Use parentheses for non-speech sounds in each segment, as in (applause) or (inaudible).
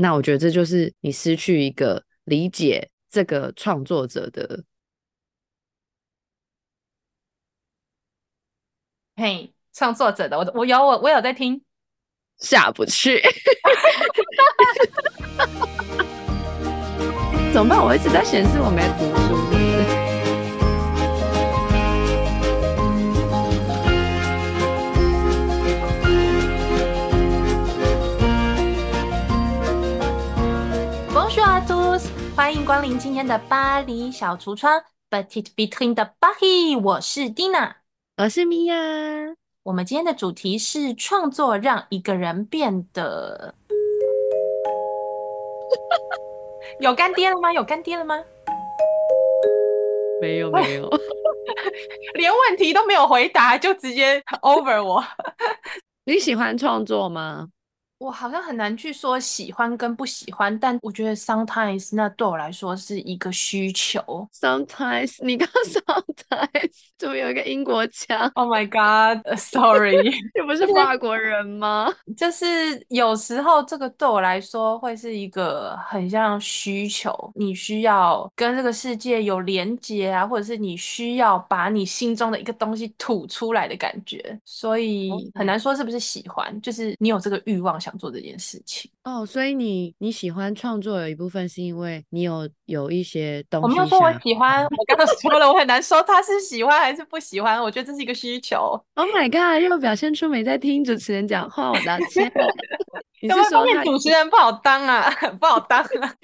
那我觉得这就是你失去一个理解这个创作者的。嘿，创作者的，我我有我我有在听，下不去，(laughs) 怎么办？我一直在显示我没读书，是不是？光临今天的巴黎小橱窗，Petite Vitrine de Paris，我是 Dina，我是 Mia。我们今天的主题是创作让一个人变得 (laughs) 有干爹了吗？有干爹了吗？没有没有，(laughs) 连问题都没有回答就直接 over 我。(laughs) 你喜欢创作吗？我好像很难去说喜欢跟不喜欢，但我觉得 sometimes 那对我来说是一个需求。Sometimes 你刚 (laughs) sometimes 怎么有一个英国腔？Oh my god，sorry，这 (laughs) 不是法国人吗？就是有时候这个对我来说会是一个很像需求，你需要跟这个世界有连接啊，或者是你需要把你心中的一个东西吐出来的感觉，所以很难说是不是喜欢，就是你有这个欲望想。想做这件事情。哦，所以你你喜欢创作有一部分是因为你有有一些东西。我没有说我喜欢，我刚刚 (laughs) 说了，我很难说他是喜欢还是不喜欢。我觉得这是一个需求。Oh my god！又表现出没在听主持人讲话，我的天。(laughs) 你是说他主持人不好当啊？(laughs) 不好当啊？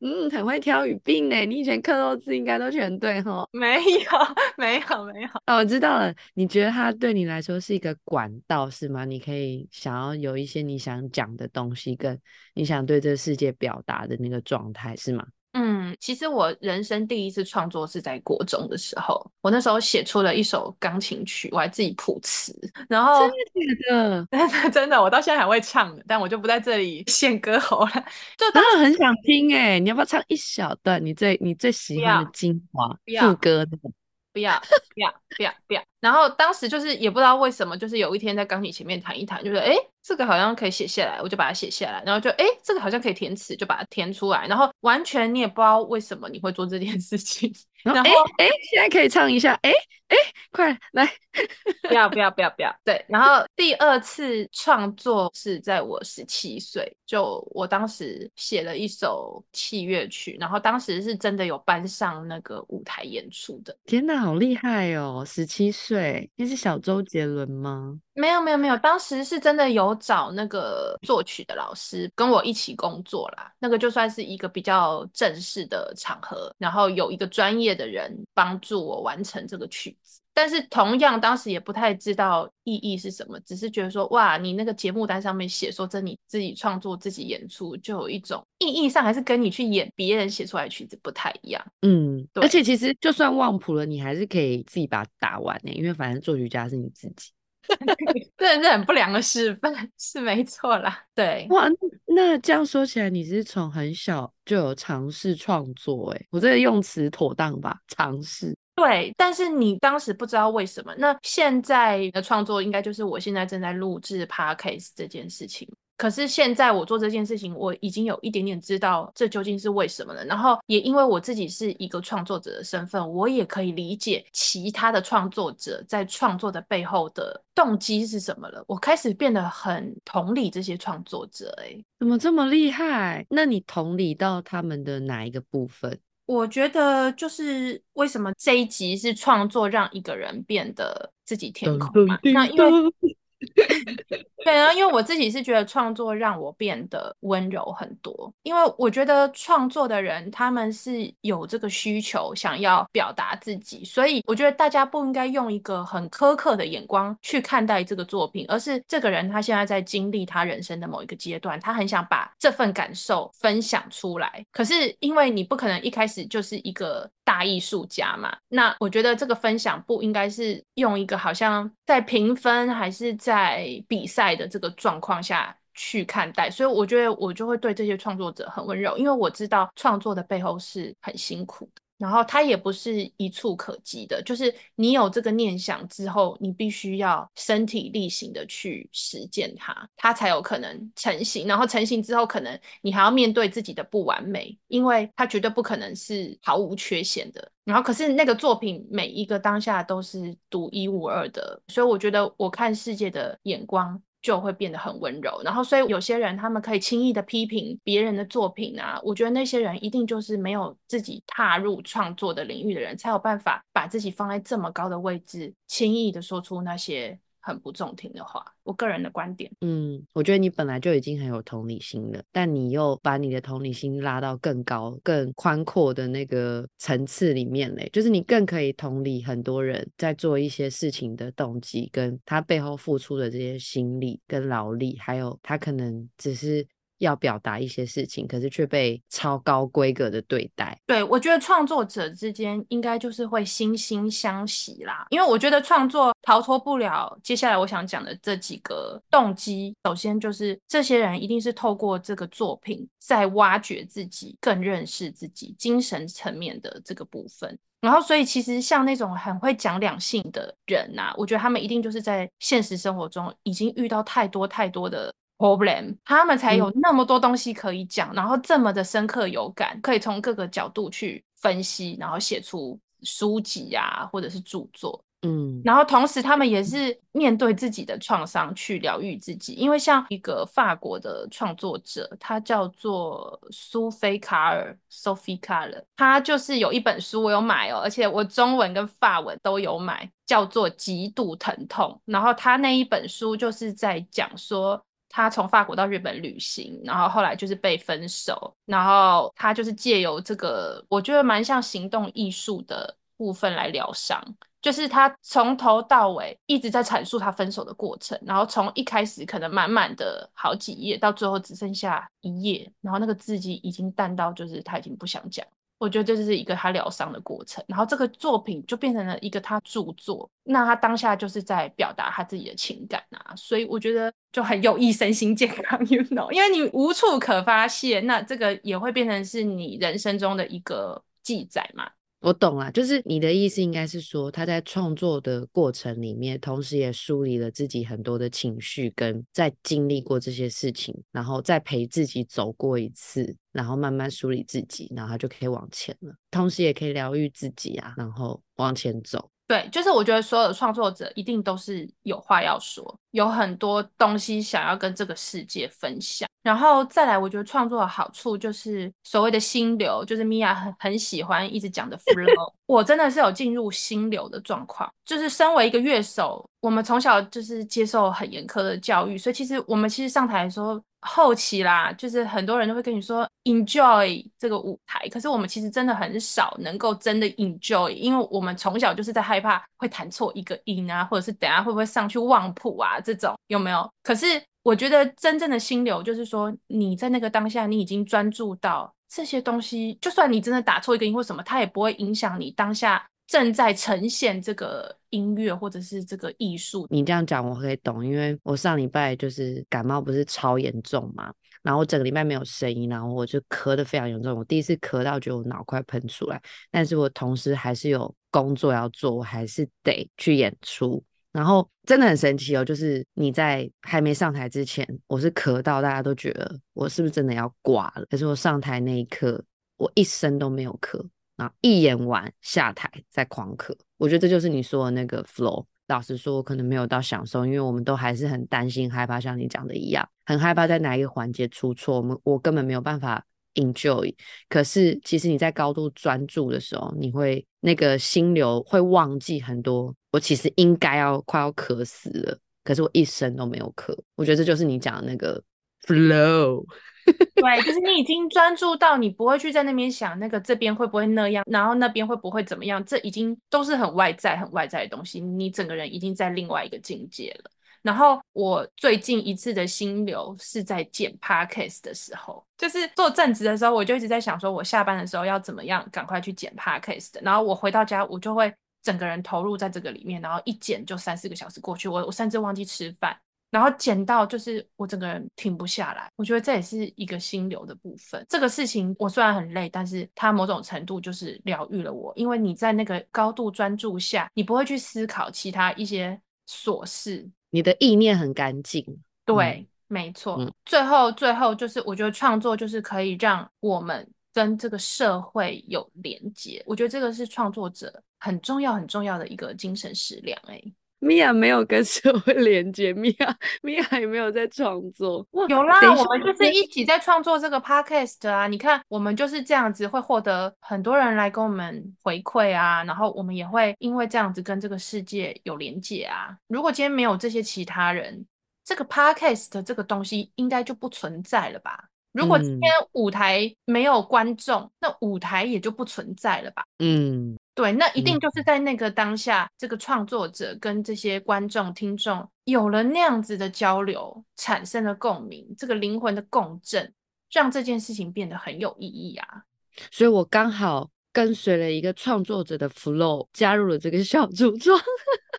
嗯，很会挑语病呢。你以前刻漏字应该都全对哈？没有，没有，没有。哦，我知道了。你觉得他对你来说是一个管道是吗？你可以想要有一些你想讲的东西，跟你想对这个世界表达的那个状态是吗？嗯，其实我人生第一次创作是在国中的时候，我那时候写出了一首钢琴曲，我还自己谱词，然后真的的？(laughs) 真的真的，我到现在还会唱，但我就不在这里献歌喉了。就当然很想听哎，你要不要唱一小段你最你最喜欢的精华副歌的？不要不要不要不要！然后当时就是也不知道为什么，就是有一天在钢琴前面弹一弹，就是哎，这个好像可以写下来，我就把它写下来。然后就哎，这个好像可以填词，就把它填出来。然后完全你也不知道为什么你会做这件事情。(laughs) 然后哎哎，现在可以唱一下哎。哎，快来！(laughs) 不要不要不要不要！对，然后第二次创作是在我十七岁，就我当时写了一首器乐曲，然后当时是真的有搬上那个舞台演出的。天哪，好厉害哦！十七岁，那是小周杰伦吗？没有没有没有，当时是真的有找那个作曲的老师跟我一起工作啦。那个就算是一个比较正式的场合，然后有一个专业的人帮助我完成这个曲子。但是同样当时也不太知道意义是什么，只是觉得说哇，你那个节目单上面写说这你自己创作自己演出，就有一种意义上还是跟你去演别人写出来的曲子不太一样。嗯，对。而且其实就算忘谱了，你还是可以自己把它打完呢，因为反正作曲家是你自己。(laughs) 这是很不良的示范，(laughs) 是没错啦。对，哇，那这样说起来，你是从很小就有尝试创作，哎，我这个用词妥当吧？尝试。对，但是你当时不知道为什么。那现在的创作应该就是我现在正在录制 Podcast 这件事情。可是现在我做这件事情，我已经有一点点知道这究竟是为什么了。然后也因为我自己是一个创作者的身份，我也可以理解其他的创作者在创作的背后的动机是什么了。我开始变得很同理这些创作者。哎，怎么这么厉害？那你同理到他们的哪一个部分？我觉得就是为什么这一集是创作让一个人变得自己天空嘛？那因为。对啊，因为我自己是觉得创作让我变得温柔很多，因为我觉得创作的人他们是有这个需求想要表达自己，所以我觉得大家不应该用一个很苛刻的眼光去看待这个作品，而是这个人他现在在经历他人生的某一个阶段，他很想把这份感受分享出来。可是因为你不可能一开始就是一个大艺术家嘛，那我觉得这个分享不应该是用一个好像在评分还是在比赛的这个状况下去看待，所以我觉得我就会对这些创作者很温柔，因为我知道创作的背后是很辛苦的。然后它也不是一蹴可及的，就是你有这个念想之后，你必须要身体力行的去实践它，它才有可能成型。然后成型之后，可能你还要面对自己的不完美，因为它绝对不可能是毫无缺陷的。然后可是那个作品每一个当下都是独一无二的，所以我觉得我看世界的眼光。就会变得很温柔，然后所以有些人他们可以轻易的批评别人的作品啊，我觉得那些人一定就是没有自己踏入创作的领域的人，才有办法把自己放在这么高的位置，轻易的说出那些。很不中听的话，我个人的观点。嗯，我觉得你本来就已经很有同理心了，但你又把你的同理心拉到更高、更宽阔的那个层次里面嘞，就是你更可以同理很多人在做一些事情的动机，跟他背后付出的这些心力跟劳力，还有他可能只是。要表达一些事情，可是却被超高规格的对待。对，我觉得创作者之间应该就是会惺惺相惜啦，因为我觉得创作逃脱不了接下来我想讲的这几个动机。首先就是这些人一定是透过这个作品在挖掘自己，更认识自己精神层面的这个部分。然后，所以其实像那种很会讲两性的人呐、我觉得他们一定就是在现实生活中已经遇到太多太多的。problem，他们才有那么多东西可以讲，嗯，然后这么的深刻有感，可以从各个角度去分析，然后写出书籍呀，啊，或者是著作。嗯，然后同时他们也是面对自己的创伤去疗愈自己，因为像一个法国的创作者，他叫做苏菲卡尔 （Sophie Carle），他就是有一本书我有买哦，而且我中文跟法文都有买，叫做《极度疼痛》。然后他那一本书就是在讲说。他从法国到日本旅行，然后后来就是被分手，然后他就是借由这个，我觉得蛮像行动艺术的部分来疗伤，就是他从头到尾一直在阐述他分手的过程，然后从一开始可能满满的好几页，到最后只剩下一页，然后那个字迹已经淡到就是他已经不想讲。我觉得这是一个他疗伤的过程，然后这个作品就变成了一个他著作，那他当下就是在表达他自己的情感啊，所以我觉得就很有益身心健康，(laughs) you know，因为你无处可发泄，那这个也会变成是你人生中的一个记载嘛。我懂了，就是你的意思应该是说，他在创作的过程里面，同时也梳理了自己很多的情绪，跟在经历过这些事情，然后再陪自己走过一次，然后慢慢梳理自己，然后他就可以往前了，同时也可以疗愈自己啊，然后往前走。对，就是我觉得所有的创作者一定都是有话要说，有很多东西想要跟这个世界分享。然后再来，我觉得创作的好处就是所谓的心流，就是米娅很很喜欢一直讲的 flow。(laughs) 我真的是有进入心流的状况，就是身为一个乐手，我们从小就是接受很严苛的教育，所以其实我们其实上台的时候。后期啦，就是很多人都会跟你说 enjoy 这个舞台，可是我们其实真的很少能够真的 enjoy，因为我们从小就是在害怕会弹错一个音啊，或者是等下会不会上去忘谱啊这种，有没有？可是我觉得真正的心流就是说你在那个当下，你已经专注到这些东西，就算你真的打错一个音或什么，它也不会影响你当下。正在呈现这个音乐或者是这个艺术，你这样讲我可以懂，因为我上礼拜就是感冒，不是超严重嘛，然后我整个礼拜没有声音，然后我就咳得非常严重，我第一次咳到觉得我脑快喷出来，但是我同时还是有工作要做，我还是得去演出，然后真的很神奇哦，就是你在还没上台之前，我是咳到大家都觉得我是不是真的要挂了，可是我上台那一刻，我一声都没有咳。然后一演完下台再狂咳，我觉得这就是你说的那个 flow。老实说，我可能没有到享受，因为我们都还是很担心、害怕，像你讲的一样，很害怕在哪一个环节出错，我们我根本没有办法 enjoy。可是其实你在高度专注的时候，你会那个心流会忘记很多。我其实应该要快要渴死了，可是我一声都没有咳。我觉得这就是你讲的那个 flow。(laughs) 对，就是你已经专注到你不会去在那边想那个这边会不会那样，然后那边会不会怎么样，这已经都是很外在、很外在的东西。你整个人已经在另外一个境界了。然后我最近一次的心流是在剪 Podcast 的时候，就是做正职的时候，我就一直在想说，我下班的时候要怎么样赶快去剪 Podcast。然后我回到家，我就会整个人投入在这个里面，然后一剪就三四个小时过去，我我甚至忘记吃饭。然后剪到就是我整个人停不下来。我觉得这也是一个心流的部分。这个事情我虽然很累，但是它某种程度就是疗愈了我，因为你在那个高度专注下，你不会去思考其他一些琐事，你的意念很干净。对，嗯、没错。嗯、最后，最后就是我觉得创作就是可以让我们跟这个社会有连接。我觉得这个是创作者很重要、很重要的一个精神食粮。哎，米娅没有跟社会连接，(laughs) 米娅米娅也没有在创作。有啦，我们就是一起在创作这个 podcast 啊。你看，我们就是这样子会获得很多人来跟我们回馈啊，然后我们也会因为这样子跟这个世界有连接啊。如果今天没有这些其他人，这个 podcast 的这个东西应该就不存在了吧？如果今天舞台没有观众，嗯、那舞台也就不存在了吧？嗯，对，那一定就是在那个当下，嗯、这个创作者跟这些观众、听众有了那样子的交流，产生了共鸣，这个灵魂的共振，让这件事情变得很有意义啊！所以我刚好。跟随了一个创作者的 flow，加入了这个小组装。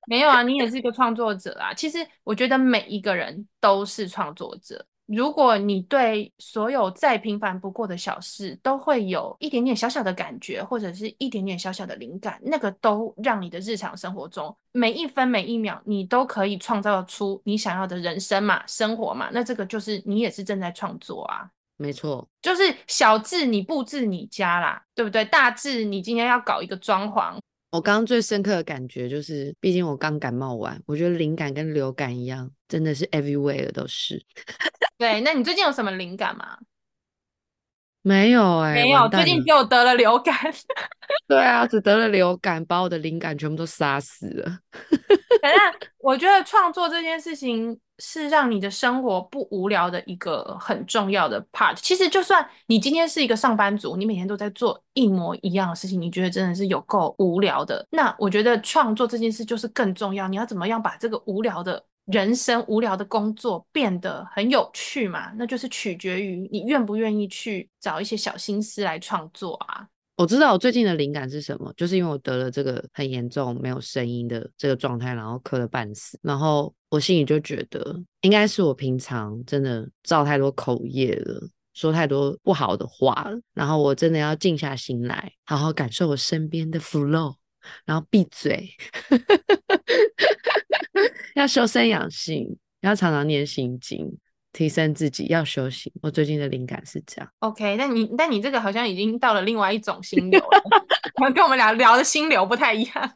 没有啊，你也是一个 (laughs) 创作者啊。其实我觉得每一个人都是创作者。如果你对所有再平凡不过的小事都会有一点点小小的感觉，或者是一点点小小的灵感，那个都让你的日常生活中每一分每一秒，你都可以创造出你想要的人生嘛，生活嘛。那这个就是你也是正在创作啊。没错，就是小至你布置你家啦，对不对？大至你今天要搞一个装潢。我刚刚最深刻的感觉就是，毕竟我刚感冒完，我觉得灵感跟流感一样，真的是 everywhere 都是。对，那你最近有什么灵感吗？没有哎、欸，没有，最近只有得了流感。(laughs) 对啊，只得了流感，把我的灵感全部都杀死了。(laughs) 反正我觉得创作这件事情是让你的生活不无聊的一个很重要的 part。其实，就算你今天是一个上班族，你每天都在做一模一样的事情，你觉得真的是有够无聊的。那我觉得创作这件事就是更重要。你要怎么样把这个无聊的人生、无聊的工作变得很有趣嘛？那就是取决于你愿不愿意去找一些小心思来创作啊。我知道我最近的灵感是什么，就是因为我得了这个很严重没有声音的这个状态，然后咳了半死，然后我心里就觉得应该是我平常真的造太多口业了，说太多不好的话了，然后我真的要静下心来，好好感受我身边的 flow，然后闭嘴，(laughs) 要修身养性，要常常念心经。提升自己要修行，我最近的灵感是这样。OK，那你但你这个好像已经到了另外一种心流了，(laughs) 跟我们俩聊的心流不太一样。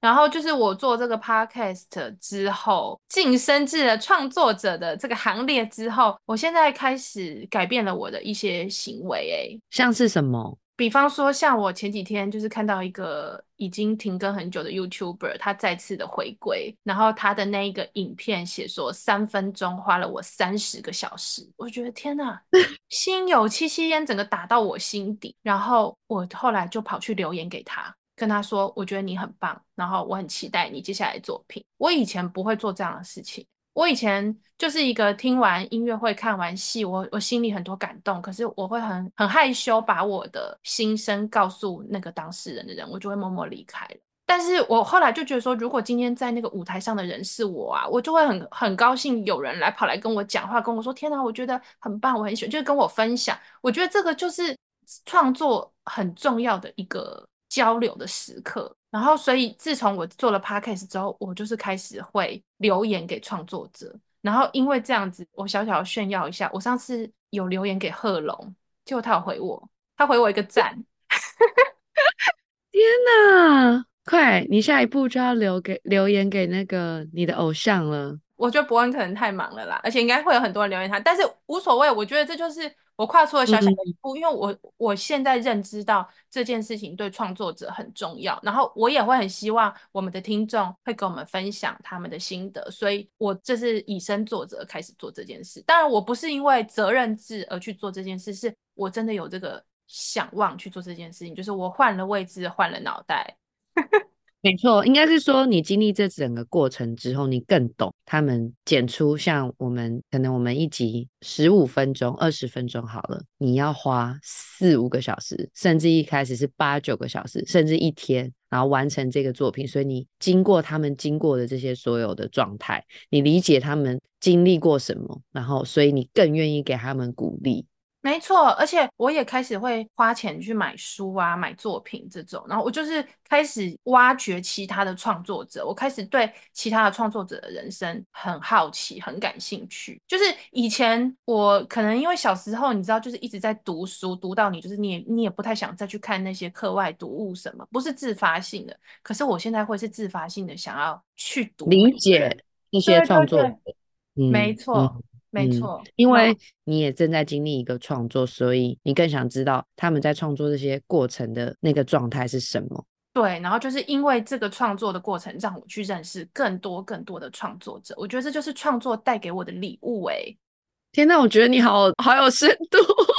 然后就是我做这个 Podcast 之后，晋升至了创作者的这个行列之后，我现在开始改变了我的一些行为。诶，像是什么？比方说，像我前几天就是看到一个已经停更很久的 YouTuber，他再次的回归，然后他的那一个影片写说三分钟花了我三十个小时，我觉得天哪，(laughs) 心有戚戚焉，整个打到我心底。然后我后来就跑去留言给他，跟他说，我觉得你很棒，然后我很期待你接下来的作品。我以前不会做这样的事情。我以前就是一个听完音乐会、看完戏，我我心里很多感动，可是我会很很害羞，把我的心声告诉那个当事人的人，我就会默默离开了。但是我后来就觉得说，如果今天在那个舞台上的人是我啊，我就会很很高兴有人来跑来跟我讲话，跟我说：“天哪，我觉得很棒，我很喜欢。”就是跟我分享。我觉得这个就是创作很重要的一个交流的时刻。然后，所以自从我做了 podcast 之后，我就是开始会留言给创作者。然后，因为这样子，我小小炫耀一下，我上次有留言给贺龙，结果他有回我，他回我一个赞。天哪！快，你下一步就要留给留言给那个你的偶像了。我觉得伯恩可能太忙了啦，而且应该会有很多人留言他，但是无所谓。我觉得这就是。我跨出了小小的一步，嗯、因为我我现在认知到这件事情对创作者很重要，然后我也会很希望我们的听众会跟我们分享他们的心得，所以我这是以身作则开始做这件事。当然，我不是因为责任制而去做这件事，是我真的有这个想望去做这件事情，就是我换了位置，换了脑袋。没错，应该是说你经历这整个过程之后，你更懂他们剪出像我们可能我们一集十五分钟、二十分钟好了，你要花四五个小时，甚至一开始是八九个小时，甚至一天，然后完成这个作品。所以你经过他们经过的这些所有的状态，你理解他们经历过什么，然后所以你更愿意给他们鼓励。没错，而且我也开始会花钱去买书啊，买作品这种，然后我就是开始挖掘其他的创作者，我开始对其他的创作者的人生很好奇，很感兴趣。就是以前我可能因为小时候你知道，就是一直在读书，读到你就是你也你也不太想再去看那些课外读物什么，不是自发性的。可是我现在会是自发性的想要去读，理解这些创作者，对对对，没错。嗯没错、嗯，因为你也正在经历一个创作，所以你更想知道他们在创作这些过程的那个状态是什么。对，然后就是因为这个创作的过程，让我去认识更多更多的创作者。我觉得这就是创作带给我的礼物。哎，天哪，我觉得你好好有深度。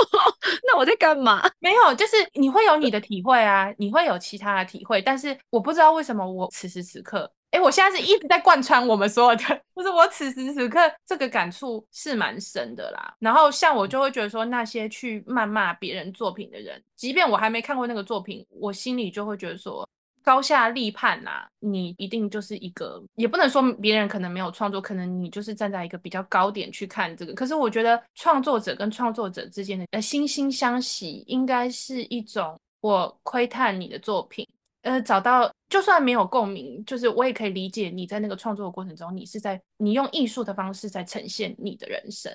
(laughs) 那我在干嘛？没有，就是你会有你的体会啊，你会有其他的体会，但是我不知道为什么我此时此刻。哎，我现在是一直在贯穿我们所有的，(laughs) 就是我此时此刻这个感触是蛮深的啦。然后像我就会觉得说，那些去谩骂别人作品的人，即便我还没看过那个作品，我心里就会觉得说，高下立判呐，你一定就是一个，也不能说别人可能没有创作，可能你就是站在一个比较高点去看这个。可是我觉得创作者跟创作者之间的呃惺惺相惜，应该是一种我窥探你的作品。呃，找到就算没有共鸣，就是我也可以理解你在那个创作的过程中，你是在你用艺术的方式在呈现你的人生。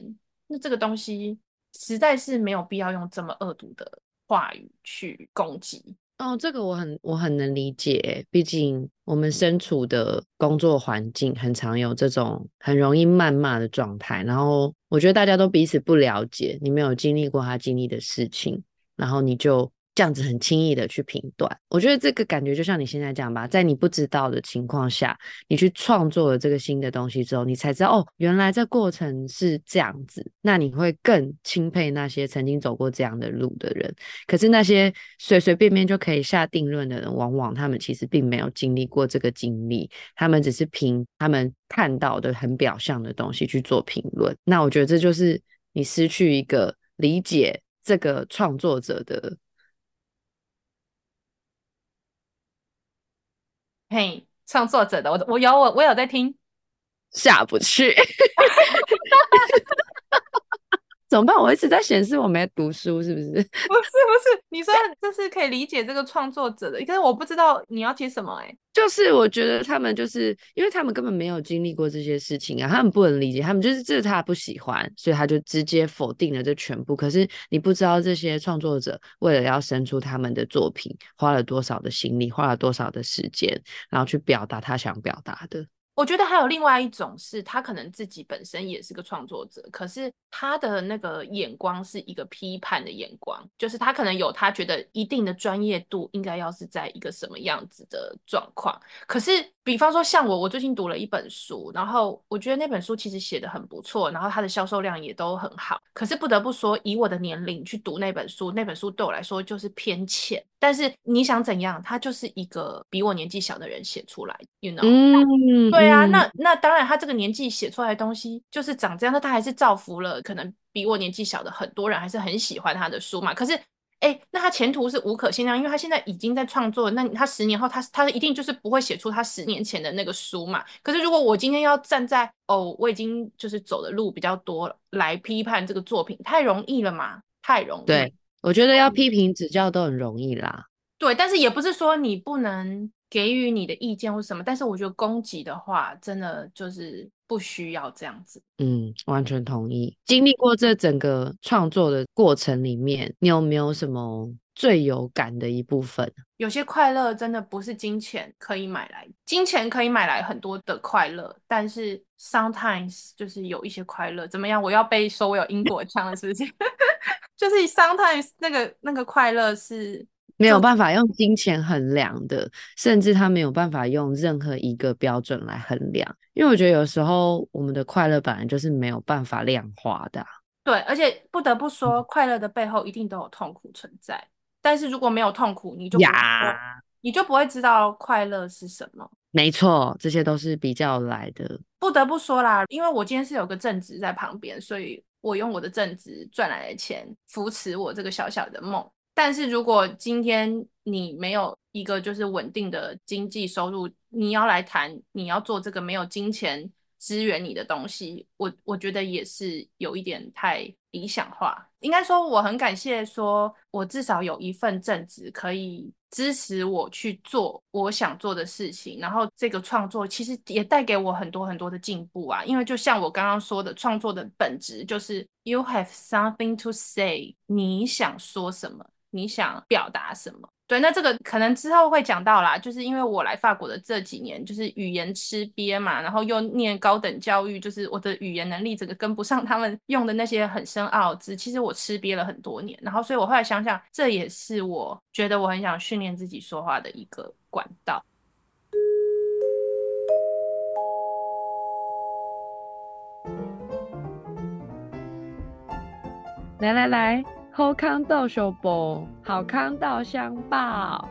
那这个东西实在是没有必要用这么恶毒的话语去攻击。哦，这个我很我很能理解，毕竟我们身处的工作环境很常有这种很容易谩骂的状态。然后我觉得大家都彼此不了解，你没有经历过他经历的事情，然后你就。这样子很轻易的去评断，我觉得这个感觉就像你现在讲吧，在你不知道的情况下，你去创作了这个新的东西之后，你才知道哦，原来这过程是这样子。那你会更钦佩那些曾经走过这样的路的人。可是那些随随便便就可以下定论的人，往往他们其实并没有经历过这个经历，他们只是凭他们看到的很表象的东西去做评论。那我觉得这就是你失去一个理解这个创作者的。嘿，创作者的我我有我我有在听，下不去，(laughs) 怎么办？我一直在显示我没读书，是不是？(laughs) 不是不是，你说这是可以理解这个创作者的，可是我不知道你要接什么哎、欸。就是我觉得他们就是因为他们根本没有经历过这些事情啊，他们不能理解，他们就是这他不喜欢，所以他就直接否定了这全部。可是你不知道这些创作者为了要生出他们的作品，花了多少的心力，花了多少的时间，然后去表达他想表达的。我觉得还有另外一种是，他可能自己本身也是个创作者，可是他的那个眼光是一个批判的眼光，就是他可能有他觉得一定的专业度，应该要是在一个什么样子的状况。可是，比方说像我，我最近读了一本书，然后我觉得那本书其实写得很不错，然后它的销售量也都很好。可是不得不说，以我的年龄去读那本书，那本书对我来说就是偏浅。但是你想怎样，他就是一个比我年纪小的人写出来，you know？嗯，对啊，那那当然，他这个年纪写出来的东西就是长这样，那他还是造福了可能比我年纪小的很多人，还是很喜欢他的书嘛。可是，哎，那他前途是无可限量，因为他现在已经在创作，那他十年后他，他他一定就是不会写出他十年前的那个书嘛。可是如果我今天要站在哦，我已经就是走的路比较多来批判这个作品，太容易了嘛？太容易。对。我觉得要批评指教都很容易啦，对，但是也不是说你不能给予你的意见或什么，但是我觉得攻击的话，真的就是不需要这样子。嗯，完全同意。经历过这整个创作的过程里面，你有没有什么最有感的一部分？有些快乐真的不是金钱可以买来，金钱可以买来很多的快乐，但是 sometimes 就是有一些快乐，怎么样？我要被说我有英国腔了，是不是？就是 sometimes 那个那个快乐是没有办法用金钱衡量的，甚至他没有办法用任何一个标准来衡量，因为我觉得有时候我们的快乐本来就是没有办法量化的啊。对，而且不得不说，快乐的背后一定都有痛苦存在。但是如果没有痛苦，你就呀，你就不会知道快乐是什么。没错，这些都是比较来的。不得不说啦，因为我今天是有个正职在旁边，所以我用我的正职赚来的钱扶持我这个小小的梦。但是如果今天你没有一个就是稳定的经济收入，你要来谈你要做这个没有金钱支援你的东西，我我觉得也是有一点太理想化。应该说我很感谢，说我至少有一份正职可以支持我去做我想做的事情，然后这个创作其实也带给我很多很多的进步啊。因为就像我刚刚说的，创作的本质就是 you have something to say，你想说什么？你想表达什么？对，那这个可能之后会讲到啦。就是因为我来法国的这几年，就是语言吃瘪嘛，然后又念高等教育，就是我的语言能力整个跟不上他们用的那些很深奥字。其实我吃瘪了很多年，然后所以我后来想想，这也是我觉得我很想训练自己说话的一个管道。来来来。好康到手报，好康到相报。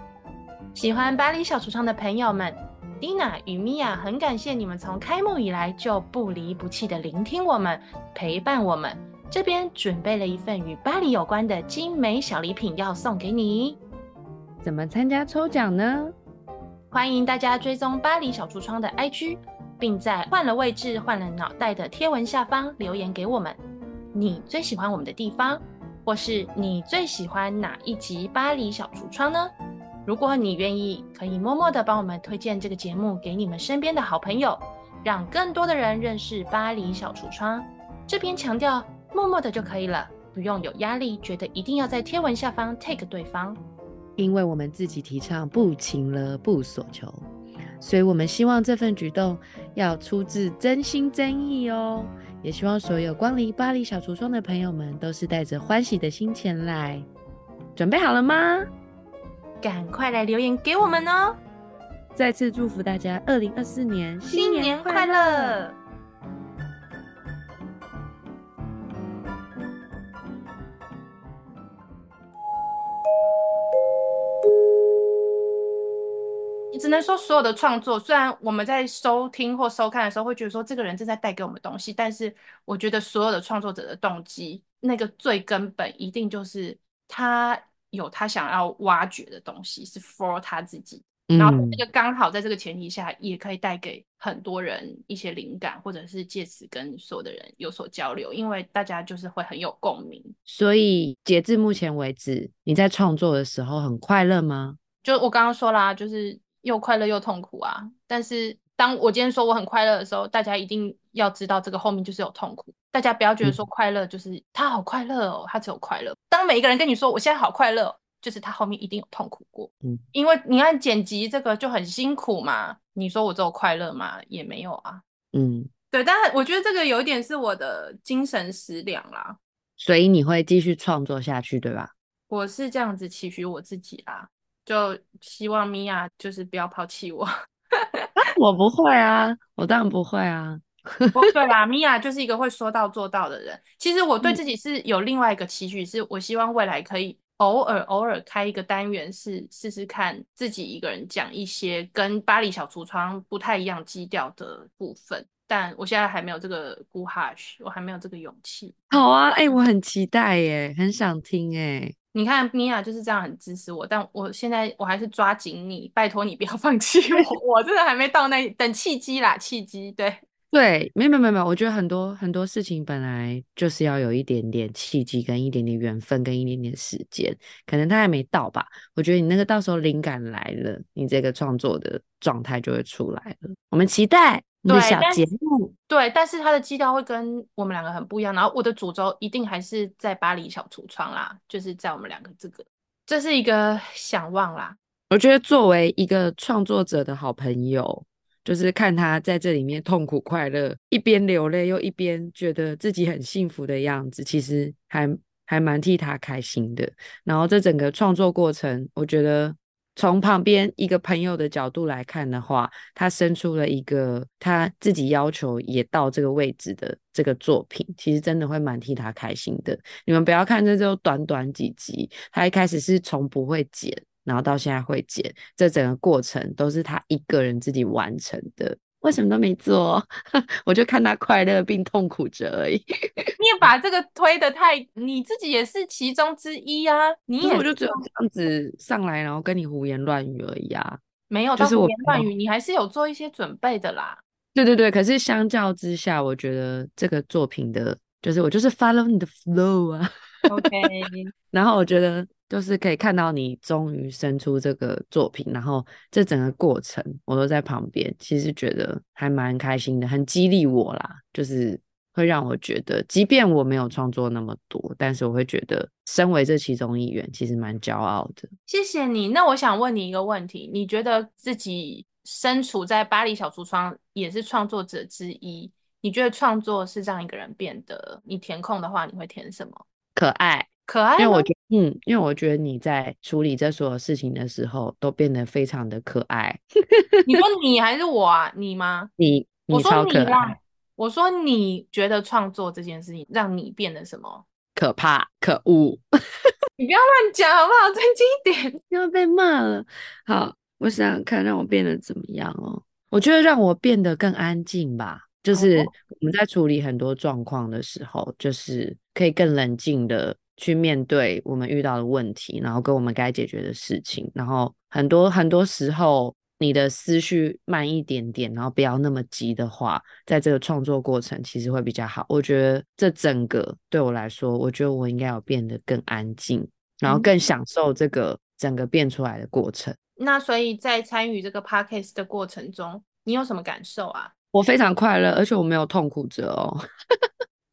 喜欢巴黎小橱窗的朋友们，Dina 与 Mia 很感谢你们从开幕以来就不离不弃的聆听我们，陪伴我们。这边准备了一份与巴黎有关的精美小礼品要送给你。怎么参加抽奖呢？欢迎大家追踪巴黎小橱窗的 IG，并在换了位置、换了脑袋的贴文下方留言给我们，你最喜欢我们的地方。或是你最喜欢哪一集《巴黎小橱窗》呢？如果你愿意，可以默默的帮我们推荐这个节目给你们身边的好朋友，让更多的人认识《巴黎小橱窗》。这边强调默默的就可以了，不用有压力，觉得一定要在贴文下方 take 对方，因为我们自己提倡不情了不索求，所以我们希望这份举动要出自真心真意哦。也希望所有光临巴黎小橱窗的朋友们都是带着欢喜的心前来，准备好了吗？赶快来留言给我们哦！再次祝福大家二零二四年新年快乐！只能说，所有的创作，虽然我们在收听或收看的时候会觉得说这个人正在带给我们东西，但是我觉得所有的创作者的动机，那个最根本一定就是他有他想要挖掘的东西，是 for 他自己。然后那个刚好在这个前提下，也可以带给很多人一些灵感，或者是借此跟所有的人有所交流，因为大家就是会很有共鸣。所以截至目前为止，你在创作的时候很快乐吗？就我刚刚说啦，就是。又快乐又痛苦啊！但是当我今天说我很快乐的时候，大家一定要知道这个后面就是有痛苦。大家不要觉得说快乐就是、嗯、他好快乐哦，他只有快乐。当每一个人跟你说我现在好快乐，就是他后面一定有痛苦过。嗯，因为你看剪辑这个就很辛苦嘛。你说我只有快乐吗？也没有啊。嗯，对。但是我觉得这个有一点是我的精神食粮啦。所以你会继续创作下去，对吧？我是这样子期许我自己啦。就希望米娅就是不要抛弃我，(laughs) 我不会啊，我当然不会啊。对 (laughs) 啦，米娅就是一个会说到做到的人。其实我对自己是有另外一个期许，是我希望未来可以偶尔偶尔开一个单元，是试试看自己一个人讲一些跟巴黎小橱窗不太一样基调的部分。但我现在还没有这个 g u h a s h 我还没有这个勇气。好啊，哎、欸，我很期待耶，很想听哎。你看，米娅就是这样很支持我，但我现在我还是抓紧你，拜托你不要 (laughs) 放弃我，我真的还没到那等契机啦，契机，对对，没有没有没有，我觉得很多很多事情本来就是要有一点点契机，跟一点点缘分，跟一点点时间，可能他还没到吧。我觉得你那个到时候灵感来了，你这个创作的状态就会出来了，我们期待。对，小节目对，但是它的基调会跟我们两个很不一样。然后我的主轴一定还是在巴黎小橱窗啦，就是在我们两个这个，这是一个想望啦。我觉得作为一个创作者的好朋友，就是看他在这里面痛苦快乐，一边流泪又一边觉得自己很幸福的样子，其实还还蛮替他开心的。然后这整个创作过程，我觉得。从旁边一个朋友的角度来看的话，他生出了一个他自己要求也到这个位置的这个作品，其实真的会蛮替他开心的。你们不要看这就短短几集，他一开始是从不会剪，然后到现在会剪，这整个过程都是他一个人自己完成的。为什么都没做？(laughs) 我就看他快乐并痛苦着而已。(laughs) 你也把这个推的太，你自己也是其中之一啊。你也我就只有这样子上来，然后跟你胡言乱语而已啊。没有，就是胡言乱语，你还是有做一些准备的啦。对对对，可是相较之下，我觉得这个作品的，就是我就是 follow 你的 flow 啊。(laughs) OK，然后我觉得。就是可以看到你终于生出这个作品，然后这整个过程我都在旁边，其实觉得还蛮开心的，很激励我啦。就是会让我觉得，即便我没有创作那么多，但是我会觉得身为这其中一员，其实蛮骄傲的。谢谢你。那我想问你一个问题：你觉得自己身处在巴黎小橱窗，也是创作者之一？你觉得创作是让一个人变得？你填空的话，你会填什么？可爱。可爱，因为我觉得，嗯，因为我觉得你在处理这所有事情的时候，都变得非常的可爱。(laughs) 你说你还是我啊？你吗？你，你超可爱。我说你觉得创作这件事情让你变得什么？可怕、可恶。(laughs) 你不要乱讲好不好？尊敬一点，(laughs) 要被骂了。好，我想想看，让我变得怎么样哦？我觉得让我变得更安静吧。就是我们在处理很多状况的时候，就是可以更冷静的。去面对我们遇到的问题，然后跟我们该解决的事情，然后很多很多时候，你的思绪慢一点点，然后不要那么急的话，在这个创作过程其实会比较好。我觉得这整个对我来说，我觉得我应该要变得更安静，然后更享受这个整个变出来的过程。嗯。那所以在参与这个 podcast 的过程中，你有什么感受啊？我非常快乐，而且我没有痛苦着哦。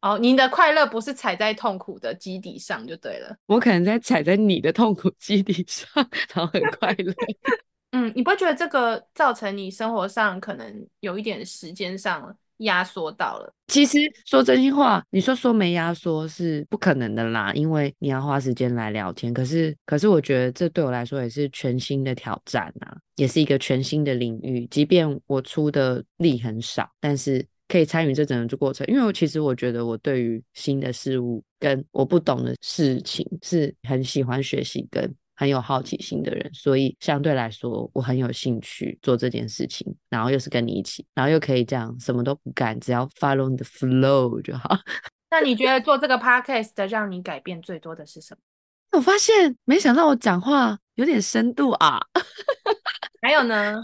哦，您的快乐不是踩在痛苦的基底上就对了。我可能在踩在你的痛苦基底上，然后很 (laughs) 快乐。(laughs) 嗯，你不会觉得这个造成你生活上可能有一点时间上压缩到了？其实说真心话，你说说没压缩是不可能的啦，因为你要花时间来聊天。可是，可是我觉得这对我来说也是全新的挑战啊，也是一个全新的领域。即便我出的力很少，但是。可以参与这整个过程，因为我其实我觉得我对于新的事物跟我不懂的事情是很喜欢学习跟很有好奇心的人，所以相对来说我很有兴趣做这件事情，然后又是跟你一起，然后又可以这样什么都不干，只要 follow the flow 就好。(laughs) 那你觉得做这个 podcast 让你改变最多的是什么？我发现没想到我讲话有点深度啊，(laughs) 还有呢？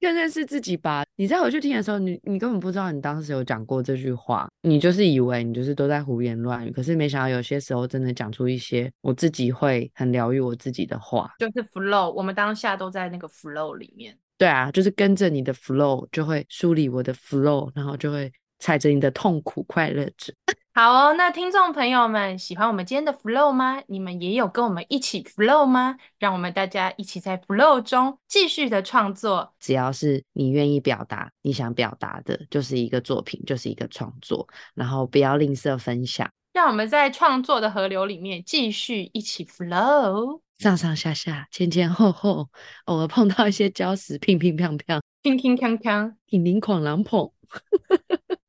更认识自己吧。你再回去听的时候，你你根本不知道你当时有讲过这句话，你就是以为你就是都在胡言乱语。可是没想到有些时候真的讲出一些我自己会很疗愈我自己的话，就是 flow。我们当下都在那个 flow 里面。对啊，就是跟着你的 flow，就会梳理我的 flow，然后就会踩着你的痛苦快乐着。好哦，那听众朋友们喜欢我们今天的 flow 吗？你们也有跟我们一起 flow 吗？让我们大家一起在 flow 中继续的创作。只要是你愿意表达，你想表达的，就是一个作品，就是一个创作。然后不要吝啬分享，让我们在创作的河流里面继续一起 flow，上上下下，前前后后，偶尔碰到一些礁石，乒乒乓乓，乒乒乓乓，叮叮哐啷碰。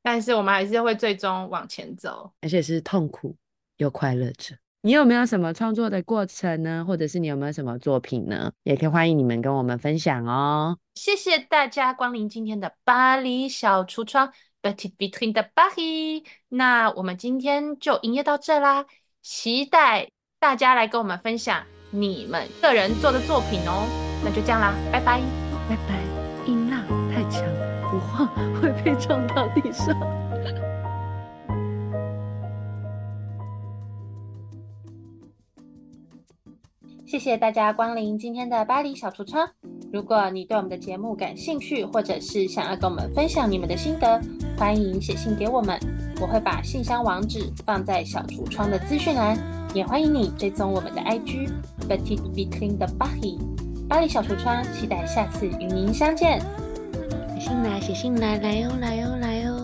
但是我们还是会最终往前走，而且是痛苦又快乐着。你有没有什么创作的过程呢？或者是你有没有什么作品呢？也可以欢迎你们跟我们分享哦。谢谢大家光临今天的巴黎小橱窗 b e t t Between the Paris。那我们今天就营业到这啦，期待大家来跟我们分享你们个人做的作品哦。那就这样啦，拜拜，拜拜。(laughs) 会被撞到地上。(laughs) 谢谢大家光临今天的巴黎小橱窗。如果你对我们的节目感兴趣，或者是想要跟我们分享你们的心得，欢迎写信给我们，我会把信箱网址放在小橱窗的资讯栏。也欢迎你追踪我们的 IG Petite Vitrine de Paris 巴黎小橱窗，期待下次与您相见。信来，写信来，来哟，来哟，来哟。